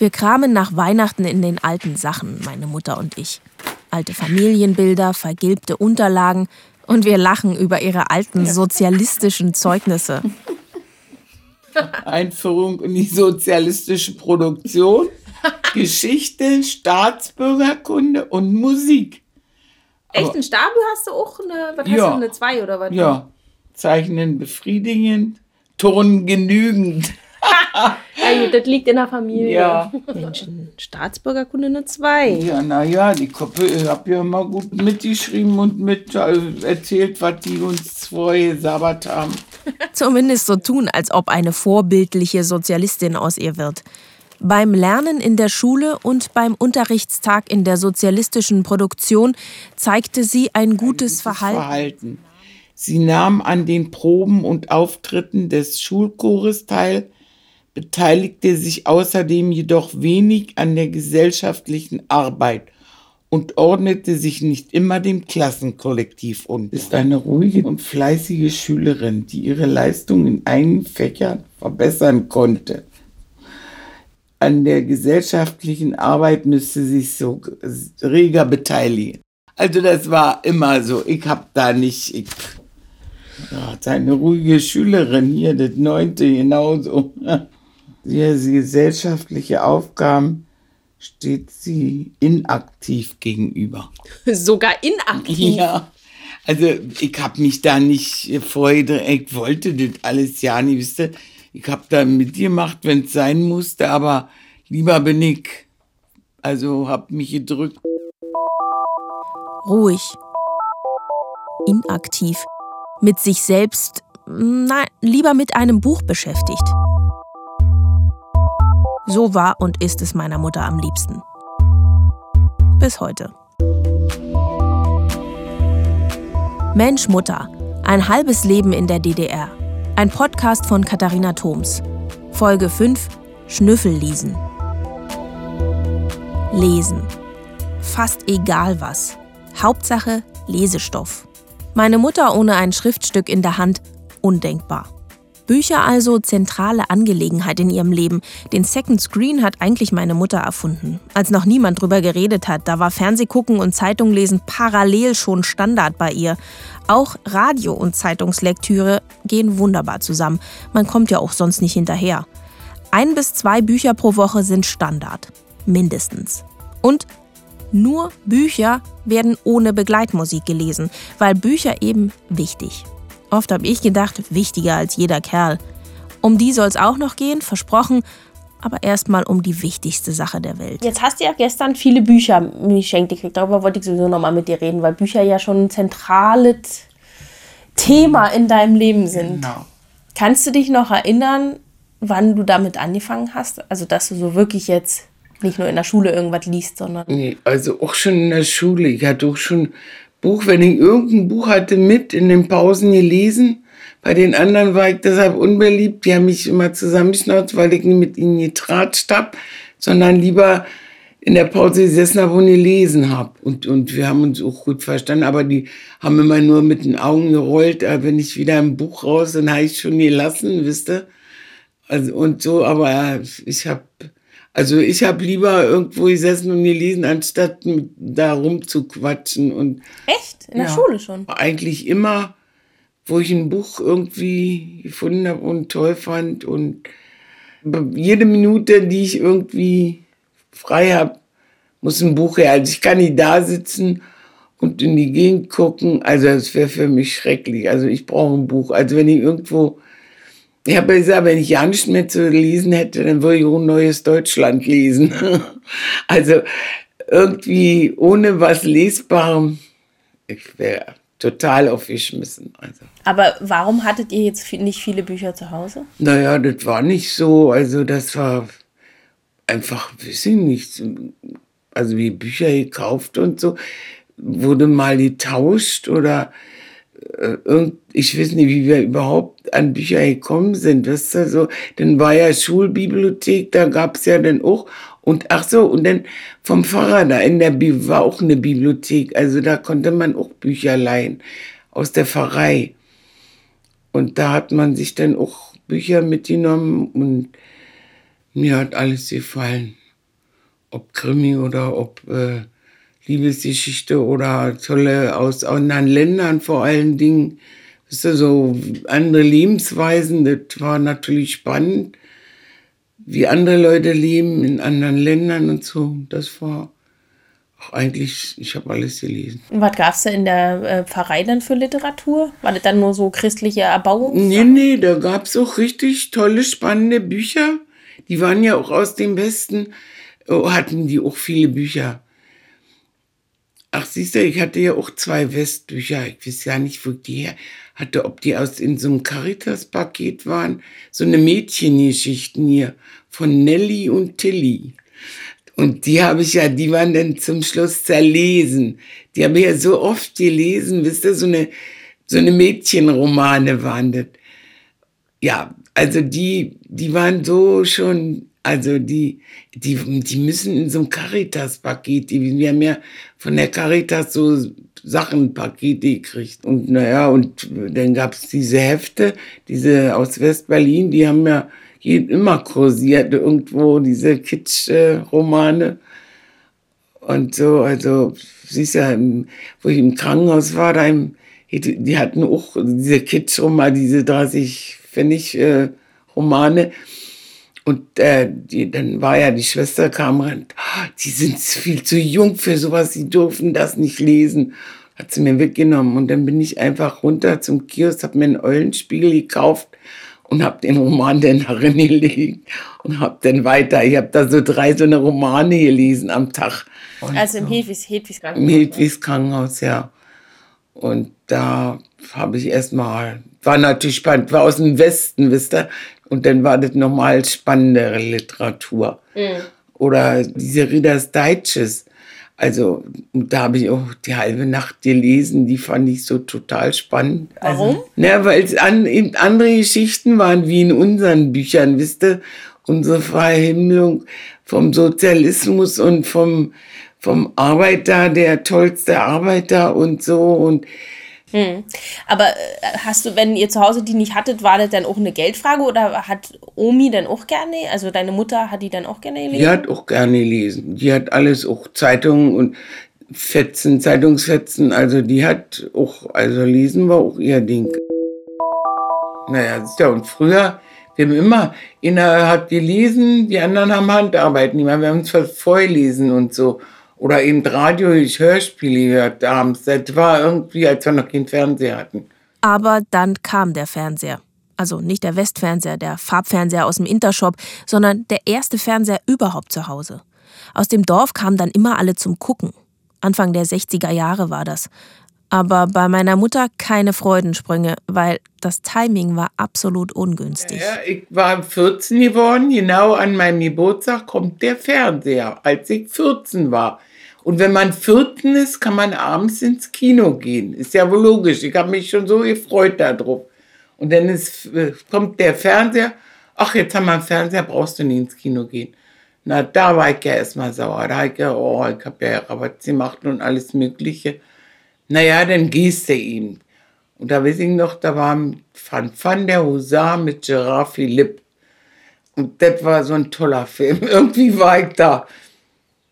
Wir kramen nach Weihnachten in den alten Sachen, meine Mutter und ich. Alte Familienbilder, vergilbte Unterlagen und wir lachen über ihre alten sozialistischen Zeugnisse. Einführung in die sozialistische Produktion, Geschichte, Staatsbürgerkunde und Musik. Echt, ein Stabel hast du auch eine, was ja. hast du, eine 2 oder was? Ja, Zeichnen befriedigend, Turnen genügend. Ja, gut, das liegt in der Familie. Ja. Menschen, Staatsbürgerkunde eine 2. Ja, naja, die Koppel, ich habe ja immer gut mitgeschrieben und mit äh, erzählt, was die uns zwei gesagt haben. Zumindest so tun, als ob eine vorbildliche Sozialistin aus ihr wird. Beim Lernen in der Schule und beim Unterrichtstag in der sozialistischen Produktion zeigte sie ein gutes, ein gutes Verhalten. Verhalten. Sie nahm an den Proben und Auftritten des Schulchores teil, beteiligte sich außerdem jedoch wenig an der gesellschaftlichen Arbeit und ordnete sich nicht immer dem Klassenkollektiv unter. Ist eine ruhige und fleißige Schülerin, die ihre Leistung in einigen Fächern verbessern konnte. An der gesellschaftlichen Arbeit müsste sich so reger beteiligen. Also das war immer so. Ich habe da nicht, ich, ja, seine ruhige Schülerin hier, das neunte genauso. Ja, die gesellschaftliche Aufgaben steht sie inaktiv gegenüber. Sogar inaktiv? Ja. Also ich habe mich da nicht vorher, ich wollte das alles ja nicht, wisst ihr. Ich habe da mit dir gemacht, wenn es sein musste, aber lieber bin ich. Also habe mich gedrückt. Ruhig. Inaktiv. Mit sich selbst, nein, lieber mit einem Buch beschäftigt. So war und ist es meiner Mutter am liebsten. Bis heute. Mensch Mutter, ein halbes Leben in der DDR. Ein Podcast von Katharina Thoms. Folge 5 Schnüffellesen. Lesen. Fast egal was. Hauptsache Lesestoff. Meine Mutter ohne ein Schriftstück in der Hand, undenkbar. Bücher also zentrale Angelegenheit in ihrem Leben. Den Second Screen hat eigentlich meine Mutter erfunden. Als noch niemand drüber geredet hat, da war Fernsehgucken und Zeitunglesen parallel schon Standard bei ihr. Auch Radio und Zeitungslektüre gehen wunderbar zusammen. Man kommt ja auch sonst nicht hinterher. Ein bis zwei Bücher pro Woche sind Standard. Mindestens. Und nur Bücher werden ohne Begleitmusik gelesen, weil Bücher eben wichtig Oft habe ich gedacht, wichtiger als jeder Kerl. Um die soll es auch noch gehen, versprochen, aber erstmal um die wichtigste Sache der Welt. Jetzt hast du ja gestern viele Bücher geschenkt gekriegt. Darüber wollte ich sowieso nochmal mit dir reden, weil Bücher ja schon ein zentrales Thema in deinem Leben sind. Genau. Kannst du dich noch erinnern, wann du damit angefangen hast? Also, dass du so wirklich jetzt nicht nur in der Schule irgendwas liest, sondern. Nee, also auch schon in der Schule. Ich hatte auch schon Buch, wenn ich irgendein Buch hatte, mit in den Pausen gelesen. Bei den anderen war ich deshalb unbeliebt. Die haben mich immer zusammengeschnauzt, weil ich nicht mit ihnen getratscht habe, sondern lieber in der Pause gesessen habe und gelesen habe. Und, und wir haben uns auch gut verstanden, aber die haben immer nur mit den Augen gerollt. Aber wenn ich wieder ein Buch raus, dann habe ich schon gelassen, wisst ihr. Also, und so, aber ich habe also ich habe lieber irgendwo gesessen und gelesen, anstatt da rumzuquatschen. Und, Echt? In der ja, Schule schon? Eigentlich immer, wo ich ein Buch irgendwie gefunden habe und toll fand. Und jede Minute, die ich irgendwie frei habe, muss ein Buch her. Also ich kann nicht da sitzen und in die Gegend gucken. Also das wäre für mich schrecklich. Also ich brauche ein Buch. Also wenn ich irgendwo ich habe gesagt, wenn ich ja nichts mehr zu lesen hätte, dann würde ich auch ein neues Deutschland lesen. also irgendwie ohne was Lesbarem, ich wäre total aufgeschmissen. Also. Aber warum hattet ihr jetzt nicht viele Bücher zu Hause? Naja, das war nicht so. Also das war einfach, weiß ich nicht, also wie Bücher gekauft und so, wurde mal getauscht oder äh, ich weiß nicht, wie wir überhaupt an Bücher gekommen sind. Das ist so, dann war ja Schulbibliothek, da gab es ja dann auch. Und ach so, und dann vom Pfarrer da in der Bibel war auch eine Bibliothek. Also da konnte man auch Bücher leihen aus der Pfarrei. Und da hat man sich dann auch Bücher mitgenommen und mir hat alles gefallen. ob Krimi oder ob äh, Liebesgeschichte oder tolle aus anderen Ländern vor allen Dingen. So andere Lebensweisen, das war natürlich spannend, wie andere Leute leben in anderen Ländern und so. Das war auch eigentlich, ich habe alles gelesen. Und was gab es da in der äh, Pfarrei dann für Literatur? War das dann nur so christliche Erbauung? Nee, nee, da gab es auch richtig tolle, spannende Bücher. Die waren ja auch aus dem Westen, oh, hatten die auch viele Bücher. Siehst du, ich hatte ja auch zwei Westbücher. Ich weiß ja nicht, wo die her hatte, ob die aus in so einem Caritas-Paket waren. So eine Mädchengeschichten hier von Nelly und Tilly. Und die habe ich ja, die waren dann zum Schluss zerlesen. Die habe ich ja so oft gelesen, wisst ihr, so eine, so eine Mädchenromane waren das. Ja, also die, die waren so schon also die, die, die müssen in so einem Caritas-Paket, wir haben ja von der Caritas so Sachenpakete gekriegt. Und naja, und dann gab es diese Hefte, diese aus West-Berlin, die haben ja immer kursiert irgendwo, diese Kitsch-Romane. Und so, also, siehst ja, wo ich im Krankenhaus war, da im, die hatten auch diese Kitsch-Romane, diese 30 Pfennig-Romane. Äh, und äh, die, dann war ja die Schwester kam rein, oh, die sind viel zu jung für sowas, sie dürfen das nicht lesen. Hat sie mir weggenommen und dann bin ich einfach runter zum Kiosk, habe mir einen Eulenspiegel gekauft und habe den Roman dann darin gelegt und habe dann weiter, ich habe da so drei so eine Romane gelesen am Tag. Und also im Hedwigs, Hedwigs Krankenhaus? Im Hedwigs Krankenhaus, ja. Und da habe ich erstmal, war natürlich spannend, war aus dem Westen, wisst ihr, und dann war das nochmal spannendere Literatur. Mhm. Oder diese Readers Digest. Also da habe ich auch die halbe Nacht gelesen, die fand ich so total spannend. Warum? Also, na, weil es an, eben andere Geschichten waren, wie in unseren Büchern, wisst ihr? Unsere Verhimmlung vom Sozialismus und vom, vom Arbeiter, der tollste Arbeiter und so. Und hm. Aber äh, hast du, wenn ihr zu Hause die nicht hattet, war das dann auch eine Geldfrage oder hat Omi dann auch gerne, also deine Mutter hat die dann auch gerne gelesen? Die hat auch gerne gelesen. Die hat alles, auch Zeitungen und Fetzen, Zeitungsfetzen, also die hat auch, also lesen war auch ihr Ding. Naja, ja, und früher, wir haben immer, einer hat gelesen, die anderen haben Handarbeit, wir haben uns vorgelesen und so. Oder eben Radio, ich Hörspiele gehört abends. Das war irgendwie, als wir noch keinen Fernseher hatten. Aber dann kam der Fernseher. Also nicht der Westfernseher, der Farbfernseher aus dem Intershop, sondern der erste Fernseher überhaupt zu Hause. Aus dem Dorf kamen dann immer alle zum Gucken. Anfang der 60er Jahre war das. Aber bei meiner Mutter keine Freudensprünge, weil das Timing war absolut ungünstig. Ja, ich war 14 geworden, genau an meinem Geburtstag kommt der Fernseher, als ich 14 war. Und wenn man 14 ist, kann man abends ins Kino gehen. Ist ja wohl logisch. Ich habe mich schon so gefreut darauf. Und dann ist, äh, kommt der Fernseher. Ach, jetzt haben wir einen Fernseher, brauchst du nicht ins Kino gehen. Na, da war ich ja erstmal sauer. Da habe ich ja, oh, ich habe ja Rabatt gemacht und alles Mögliche. Naja, dann gehst du eben. Und da weiß ich noch, da war Van Van der Husar mit Gerard Philipp. Und das war so ein toller Film. Irgendwie war ich da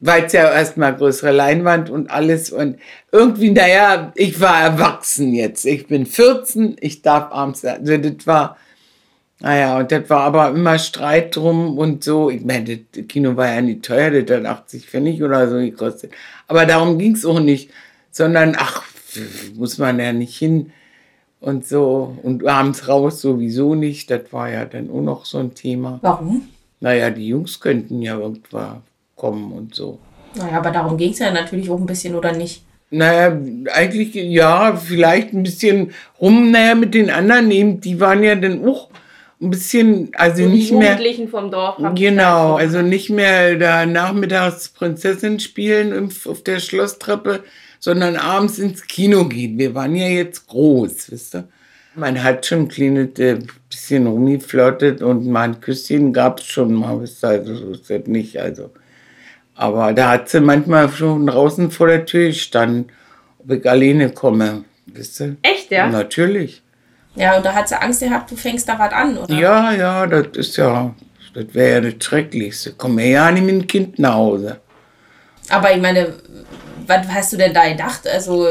weil es ja erstmal größere Leinwand und alles und irgendwie, naja, ich war erwachsen jetzt. Ich bin 14, ich darf abends, also das war, naja, und das war aber immer Streit drum und so. Ich meine, das Kino war ja nicht teuer, das hat 80 Pfennig oder so gekostet. Aber darum ging es auch nicht, sondern, ach, muss man ja nicht hin und so. Und abends raus sowieso nicht, das war ja dann auch noch so ein Thema. Warum? Naja, die Jungs könnten ja irgendwann kommen und so. Naja, aber darum ging es ja natürlich auch ein bisschen, oder nicht? Naja, eigentlich ja, vielleicht ein bisschen rum, naja, mit den anderen eben, die waren ja dann auch ein bisschen, also so nicht mehr. Jugendlichen vom Dorf. Genau, also nicht mehr da nachmittags Prinzessin spielen auf der Schlosstreppe, sondern abends ins Kino gehen. Wir waren ja jetzt groß, wisst ihr? Man hat schon ein äh, bisschen rumgeflirtet und mal ein Küsschen gab es schon mal, wisst ihr, also so ist das nicht, also. Aber da hat sie manchmal schon draußen vor der Tür gestanden, ob ich alleine komme. Wisst ihr? Echt, ja? Natürlich. Ja, und da hat sie Angst gehabt, du fängst da was an, oder? Ja, ja, das ist ja, das wäre ja das Schrecklichste. Komm ja nicht mit dem Kind nach Hause. Aber ich meine, was hast du denn da gedacht? Also,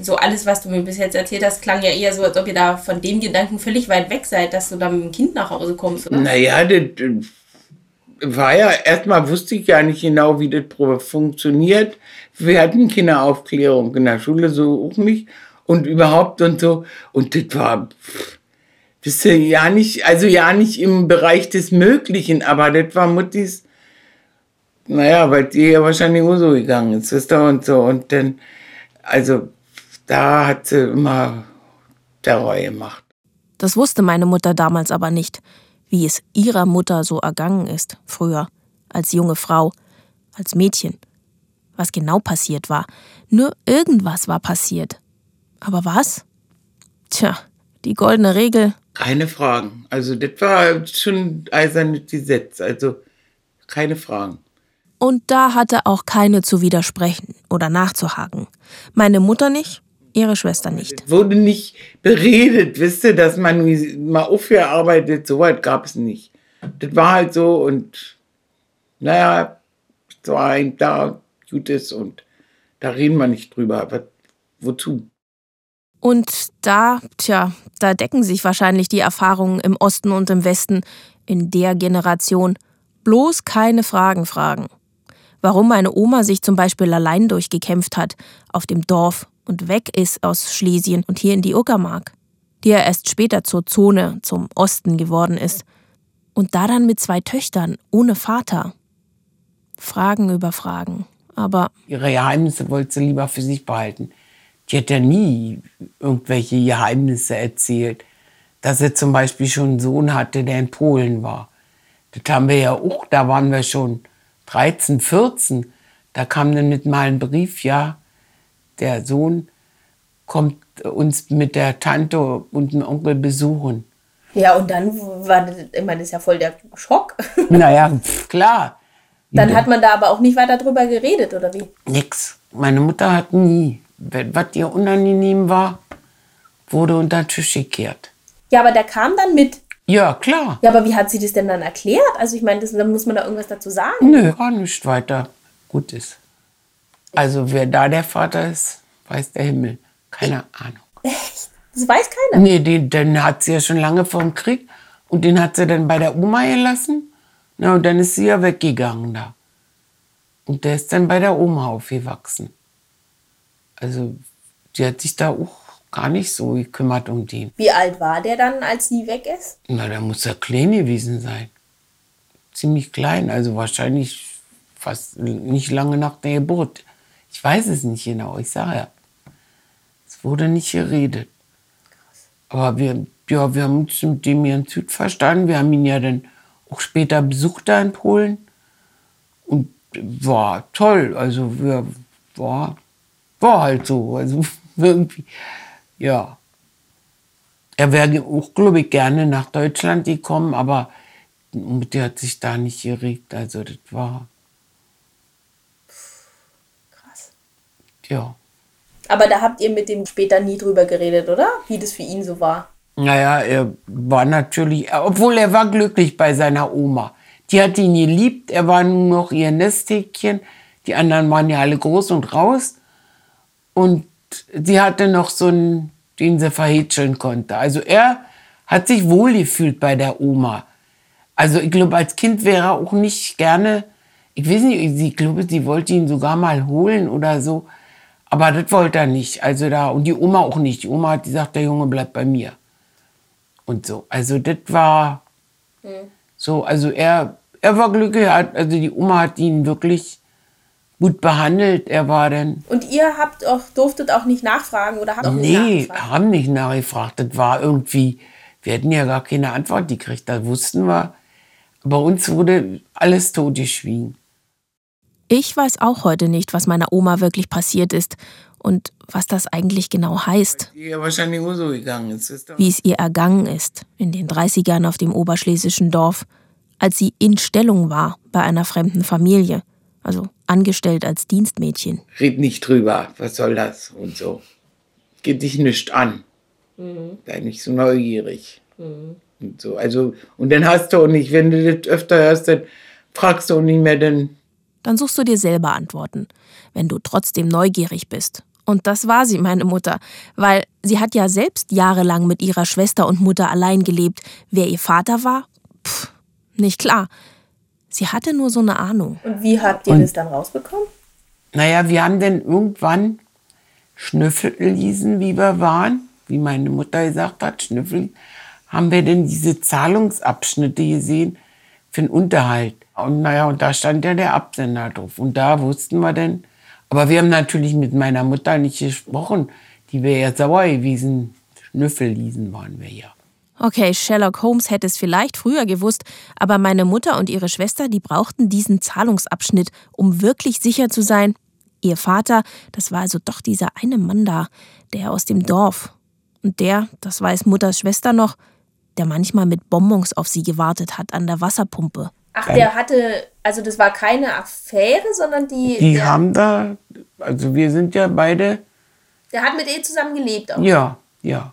so alles, was du mir bis jetzt erzählt hast, klang ja eher so, als ob ihr da von dem Gedanken völlig weit weg seid, dass du dann mit dem Kind nach Hause kommst, oder? Naja, das war ja, erstmal wusste ich ja nicht genau, wie das funktioniert. Wir hatten Kinderaufklärung in der Schule, so auch nicht. Und überhaupt und so. Und das war, das ja nicht, also ja nicht im Bereich des Möglichen, aber das war Muttis, naja, weil die ja wahrscheinlich auch so gegangen ist, ist da und so. Und dann, also da hat sie immer Terror gemacht. Das wusste meine Mutter damals aber nicht, wie es ihrer Mutter so ergangen ist, früher, als junge Frau, als Mädchen. Was genau passiert war. Nur irgendwas war passiert. Aber was? Tja, die goldene Regel. Keine Fragen. Also, das war schon eisernes Gesetz. Also, keine Fragen. Und da hatte auch keine zu widersprechen oder nachzuhaken. Meine Mutter nicht, ihre Schwester nicht. Es wurde nicht beredet, wisst ihr, dass man mal aufgearbeitet, so weit gab es nicht. Das war halt so und naja, es war ein da Gutes und da reden wir nicht drüber. Aber wozu? Und da, tja, da decken sich wahrscheinlich die Erfahrungen im Osten und im Westen in der Generation. Bloß keine Fragen fragen. Warum meine Oma sich zum Beispiel allein durchgekämpft hat, auf dem Dorf und weg ist aus Schlesien und hier in die Uckermark, die ja erst später zur Zone, zum Osten geworden ist. Und da dann mit zwei Töchtern, ohne Vater. Fragen über Fragen. Aber. Ihre Geheimnisse wollte sie lieber für sich behalten. Die hat ja nie irgendwelche Geheimnisse erzählt. Dass sie zum Beispiel schon einen Sohn hatte, der in Polen war. Das haben wir ja auch, da waren wir schon 13, 14. Da kam dann mit mal ein Brief, ja, der Sohn kommt uns mit der Tante und dem Onkel besuchen. Ja, und dann war das, ich meine, das ist ja voll der Schock. Naja, klar. Dann hat man da aber auch nicht weiter drüber geredet, oder wie? Nix. Meine Mutter hat nie was ihr unangenehm war, wurde unter den Tisch gekehrt. Ja, aber der kam dann mit. Ja, klar. Ja, aber wie hat sie das denn dann erklärt? Also ich meine, da muss man da irgendwas dazu sagen. Nö, gar nicht weiter. Gut ist. Also wer da der Vater ist, weiß der Himmel. Keine Ahnung. Echt? Das weiß keiner? Nee, den, den hat sie ja schon lange vor dem Krieg. Und den hat sie dann bei der Oma gelassen. Na, und dann ist sie ja weggegangen da. Und der ist dann bei der Oma aufgewachsen. Also die hat sich da auch gar nicht so gekümmert um den. Wie alt war der dann, als sie weg ist? Na, da muss er klein gewesen sein. Ziemlich klein, also wahrscheinlich fast nicht lange nach der Geburt. Ich weiß es nicht genau, ich sage ja. Es wurde nicht geredet. Aber wir, ja, wir haben uns mit dem hier in Süd verstanden. Wir haben ihn ja dann auch später besucht da in Polen. Und war toll. Also wir war war halt so. Also irgendwie, ja. Er wäre auch, glaube ich, gerne nach Deutschland gekommen, aber mit der hat sich da nicht geregt. Also das war. Krass. Ja. Aber da habt ihr mit dem später nie drüber geredet, oder? Wie das für ihn so war. Naja, er war natürlich, obwohl er war glücklich bei seiner Oma. Die hat ihn geliebt, er war nur noch ihr Nesthäkchen. Die anderen waren ja alle groß und raus. Und sie hatte noch so einen, den sie verhätscheln konnte. Also er hat sich wohlgefühlt bei der Oma. Also ich glaube, als Kind wäre er auch nicht gerne, ich weiß nicht, ich glaube, sie wollte ihn sogar mal holen oder so. Aber das wollte er nicht. Also da, und die Oma auch nicht. Die Oma hat gesagt, der Junge bleibt bei mir. Und so. Also das war mhm. so, also er, er war glücklich, also die Oma hat ihn wirklich gut behandelt. Er war dann. Und ihr habt auch, durftet auch nicht nachfragen oder habt auch nicht Nee, haben nicht nachgefragt. Das war irgendwie, wir hätten ja gar keine Antwort gekriegt. Da wussten wir. Bei uns wurde alles totgeschwiegen. Ich weiß auch heute nicht, was meiner Oma wirklich passiert ist und was das eigentlich genau heißt. Ja, wahrscheinlich auch so gegangen ist. Wie es ihr ergangen ist in den 30ern auf dem oberschlesischen Dorf, als sie in Stellung war bei einer fremden Familie also angestellt als Dienstmädchen. Red nicht drüber, was soll das und so. Geht dich nicht an. Mhm. Sei nicht so neugierig. Mhm. Und so. Also, und dann hast du auch nicht, wenn du das öfter hörst, dann fragst du auch nicht mehr, dann dann suchst du dir selber Antworten, wenn du trotzdem neugierig bist. Und das war sie, meine Mutter, weil sie hat ja selbst jahrelang mit ihrer Schwester und Mutter allein gelebt. Wer ihr Vater war? Pff, nicht klar. Sie hatte nur so eine Ahnung. Und wie habt ihr und, das dann rausbekommen? Naja, wir haben dann irgendwann Schnüffelisen, wie wir waren, wie meine Mutter gesagt hat, Schnüffel, haben wir denn diese Zahlungsabschnitte gesehen für den Unterhalt. Und naja, und da stand ja der Absender drauf. Und da wussten wir dann, aber wir haben natürlich mit meiner Mutter nicht gesprochen. Die wäre ja sauer gewesen. Schnüffellisen waren wir ja. Okay, Sherlock Holmes hätte es vielleicht früher gewusst, aber meine Mutter und ihre Schwester, die brauchten diesen Zahlungsabschnitt, um wirklich sicher zu sein. Ihr Vater, das war also doch dieser eine Mann da, der aus dem Dorf. Und der, das weiß Mutters Schwester noch, der manchmal mit Bonbons auf sie gewartet hat an der Wasserpumpe. Ach, der hatte, also das war keine Affäre, sondern die. Die der, haben da, also wir sind ja beide. Der hat mit ihr zusammen gelebt auch. Ja, ja.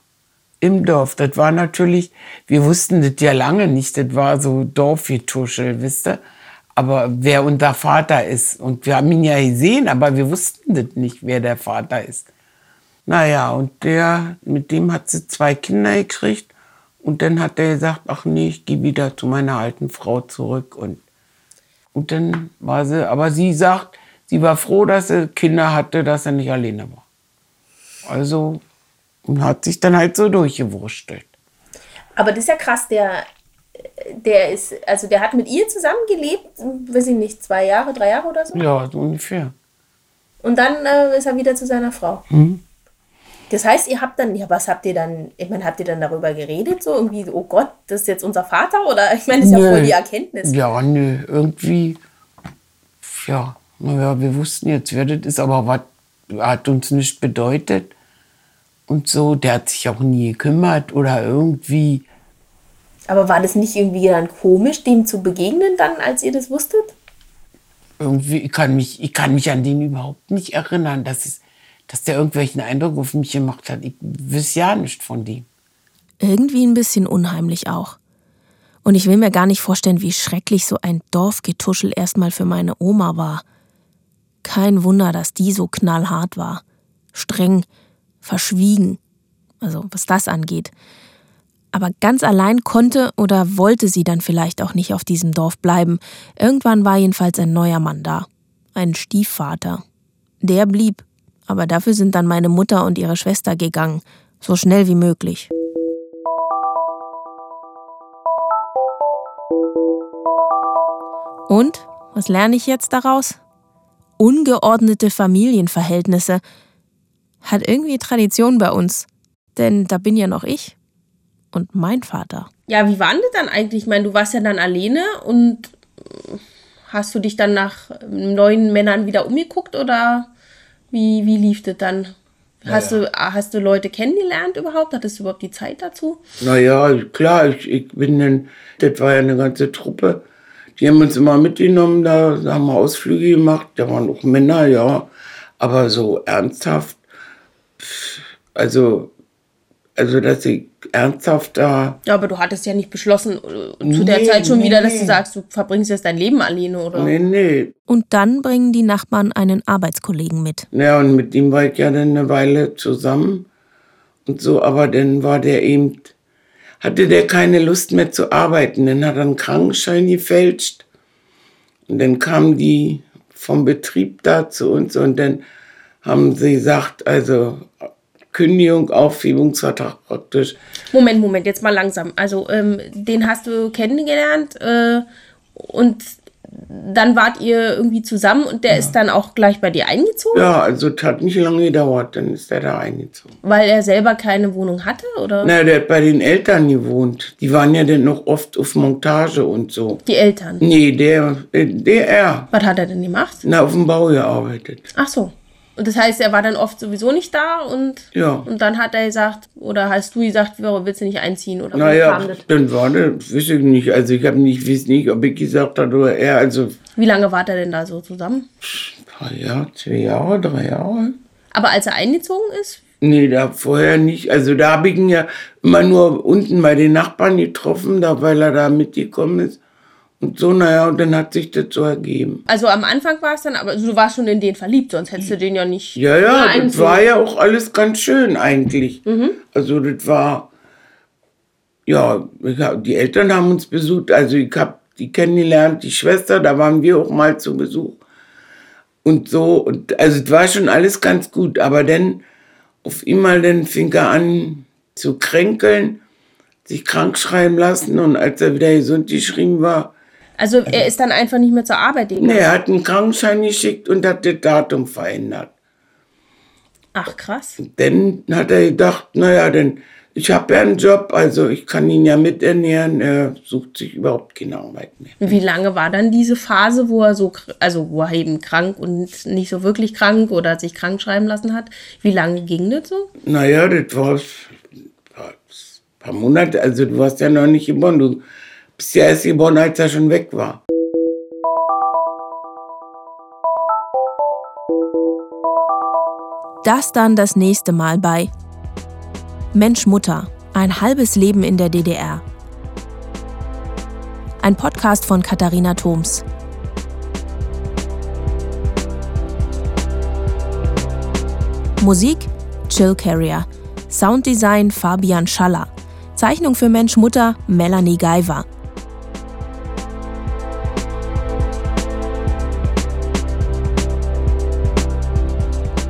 Im Dorf. Das war natürlich, wir wussten das ja lange nicht, das war so Dorfgetuschel, wisst ihr? Aber wer unser Vater ist. Und wir haben ihn ja gesehen, aber wir wussten das nicht, wer der Vater ist. Naja, und der, mit dem hat sie zwei Kinder gekriegt. Und dann hat er gesagt, ach nee, ich gehe wieder zu meiner alten Frau zurück. Und, und dann war sie, aber sie sagt, sie war froh, dass sie Kinder hatte, dass er nicht alleine war. Also hat sich dann halt so durchgewurstelt. Aber das ist ja krass, der, der ist, also der hat mit ihr zusammengelebt, weiß ich nicht, zwei Jahre, drei Jahre oder so? Ja, so ungefähr. Und dann äh, ist er wieder zu seiner Frau. Mhm. Das heißt, ihr habt dann, ja, was habt ihr dann, ich meine, habt ihr dann darüber geredet, so irgendwie, oh Gott, das ist jetzt unser Vater? Oder ich meine, das ist nö. ja voll die Erkenntnis. Ja, nö, irgendwie, ja, naja, wir wussten jetzt, wer das ist, aber was hat uns nicht bedeutet. Und so, der hat sich auch nie gekümmert oder irgendwie. Aber war das nicht irgendwie dann komisch, dem zu begegnen dann, als ihr das wusstet? Irgendwie, ich kann mich, ich kann mich an den überhaupt nicht erinnern. Das ist, dass der irgendwelchen Eindruck auf mich gemacht hat. Ich wüsste ja nicht von dem. Irgendwie ein bisschen unheimlich auch. Und ich will mir gar nicht vorstellen, wie schrecklich so ein Dorfgetuschel erstmal für meine Oma war. Kein Wunder, dass die so knallhart war. Streng, verschwiegen. Also was das angeht. Aber ganz allein konnte oder wollte sie dann vielleicht auch nicht auf diesem Dorf bleiben. Irgendwann war jedenfalls ein neuer Mann da. Ein Stiefvater. Der blieb aber dafür sind dann meine Mutter und ihre Schwester gegangen, so schnell wie möglich. Und, was lerne ich jetzt daraus? Ungeordnete Familienverhältnisse hat irgendwie Tradition bei uns. Denn da bin ja noch ich und mein Vater. Ja, wie war denn das dann eigentlich? Ich meine, du warst ja dann alleine und hast du dich dann nach neuen Männern wieder umgeguckt oder wie, wie lief das dann? Hast, naja. du, hast du Leute kennengelernt überhaupt? Hattest du überhaupt die Zeit dazu? Naja, klar, ich, ich bin dann, das war ja eine ganze Truppe. Die haben uns immer mitgenommen, da haben wir Ausflüge gemacht, da waren auch Männer, ja. Aber so ernsthaft, also also, dass ich ernsthaft da. Ja, aber du hattest ja nicht beschlossen, äh, zu der Zeit schon nee, wieder, dass du sagst, du verbringst jetzt dein Leben alleine, oder? Nee, nee. Und dann bringen die Nachbarn einen Arbeitskollegen mit. Ja, und mit ihm war ich ja dann eine Weile zusammen und so, aber dann war der eben, hatte der keine Lust mehr zu arbeiten. Dann hat er einen Krankenschein gefälscht. Und dann kamen die vom Betrieb da zu uns und dann haben sie gesagt, also Kündigung, Aufhebungsvertrag praktisch. Moment, Moment, jetzt mal langsam. Also ähm, den hast du kennengelernt äh, und dann wart ihr irgendwie zusammen und der ja. ist dann auch gleich bei dir eingezogen? Ja, also es hat nicht lange gedauert, dann ist er da eingezogen. Weil er selber keine Wohnung hatte, oder? Na, der hat bei den Eltern gewohnt. Die waren ja dann noch oft auf Montage und so. Die Eltern? Nee, der, der er. Was hat er denn gemacht? Na, auf dem Bau gearbeitet. Ach so. Und das heißt, er war dann oft sowieso nicht da und, ja. und dann hat er gesagt, oder hast du gesagt, willst du nicht einziehen? Oder naja, dann war das, weiß ich nicht. Also ich habe nicht, weiß nicht, ob ich gesagt habe oder er. Also Wie lange war er denn da so zusammen? Ein Jahre, zwei Jahre, drei Jahre. Aber als er eingezogen ist? Nee, da vorher nicht. Also da habe ich ihn ja immer nur unten bei den Nachbarn getroffen, da, weil er da mitgekommen ist. Und so, naja, und dann hat sich das so ergeben. Also am Anfang war es dann, aber du warst schon in den verliebt, sonst hättest du den ja nicht. Ja, ja, das war ja auch alles ganz schön eigentlich. Also das war, ja, hab, die Eltern haben uns besucht, also ich habe die kennengelernt, die Schwester, da waren wir auch mal zu Besuch. Und so, und, also es war schon alles ganz gut, aber dann auf einmal dann fing er an zu kränkeln, sich krank schreiben lassen und als er wieder gesund geschrieben war, Also er ist dann einfach nicht mehr zur Arbeit gegangen. nee, er hat einen Krankenschein geschickt und hat das Datum verändert. Ach krass. Dann hat er gedacht, naja, denn ich habe ja einen Job, also ich kann ihn ja miternähren. Er sucht sich überhaupt keine Arbeit mehr. Wie lange war dann diese Phase, wo er so, also wo er eben krank und nicht so wirklich krank oder sich krank schreiben lassen hat? Wie lange ging das so? Naja, das war ein paar Monate, also du warst ja noch nicht geboren. Du bist ja erst geboren, als er schon weg war. Das dann das nächste Mal bei Mensch Mutter, ein halbes Leben in der DDR. Ein Podcast von Katharina Thoms. Musik Chill Carrier. Sounddesign Fabian Schaller. Zeichnung für Mensch Mutter Melanie Geiver.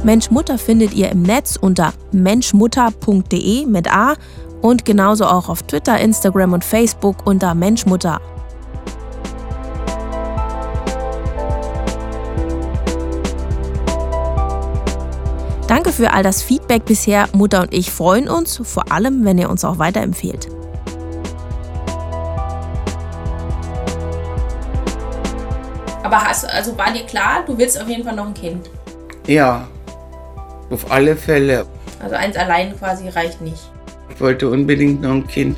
Mensch Mutter findet ihr im Netz unter menschmutter.de mit A und genauso auch auf Twitter, Instagram und Facebook unter Menschmutter. Danke für all das Feedback bisher. Mutter und ich freuen uns, vor allem wenn ihr uns auch weiterempfehlt. Aber hast, also war dir klar, du willst auf jeden Fall noch ein Kind. Ja, auf alle Fälle. Also eins allein quasi reicht nicht. Ich wollte unbedingt noch ein Kind.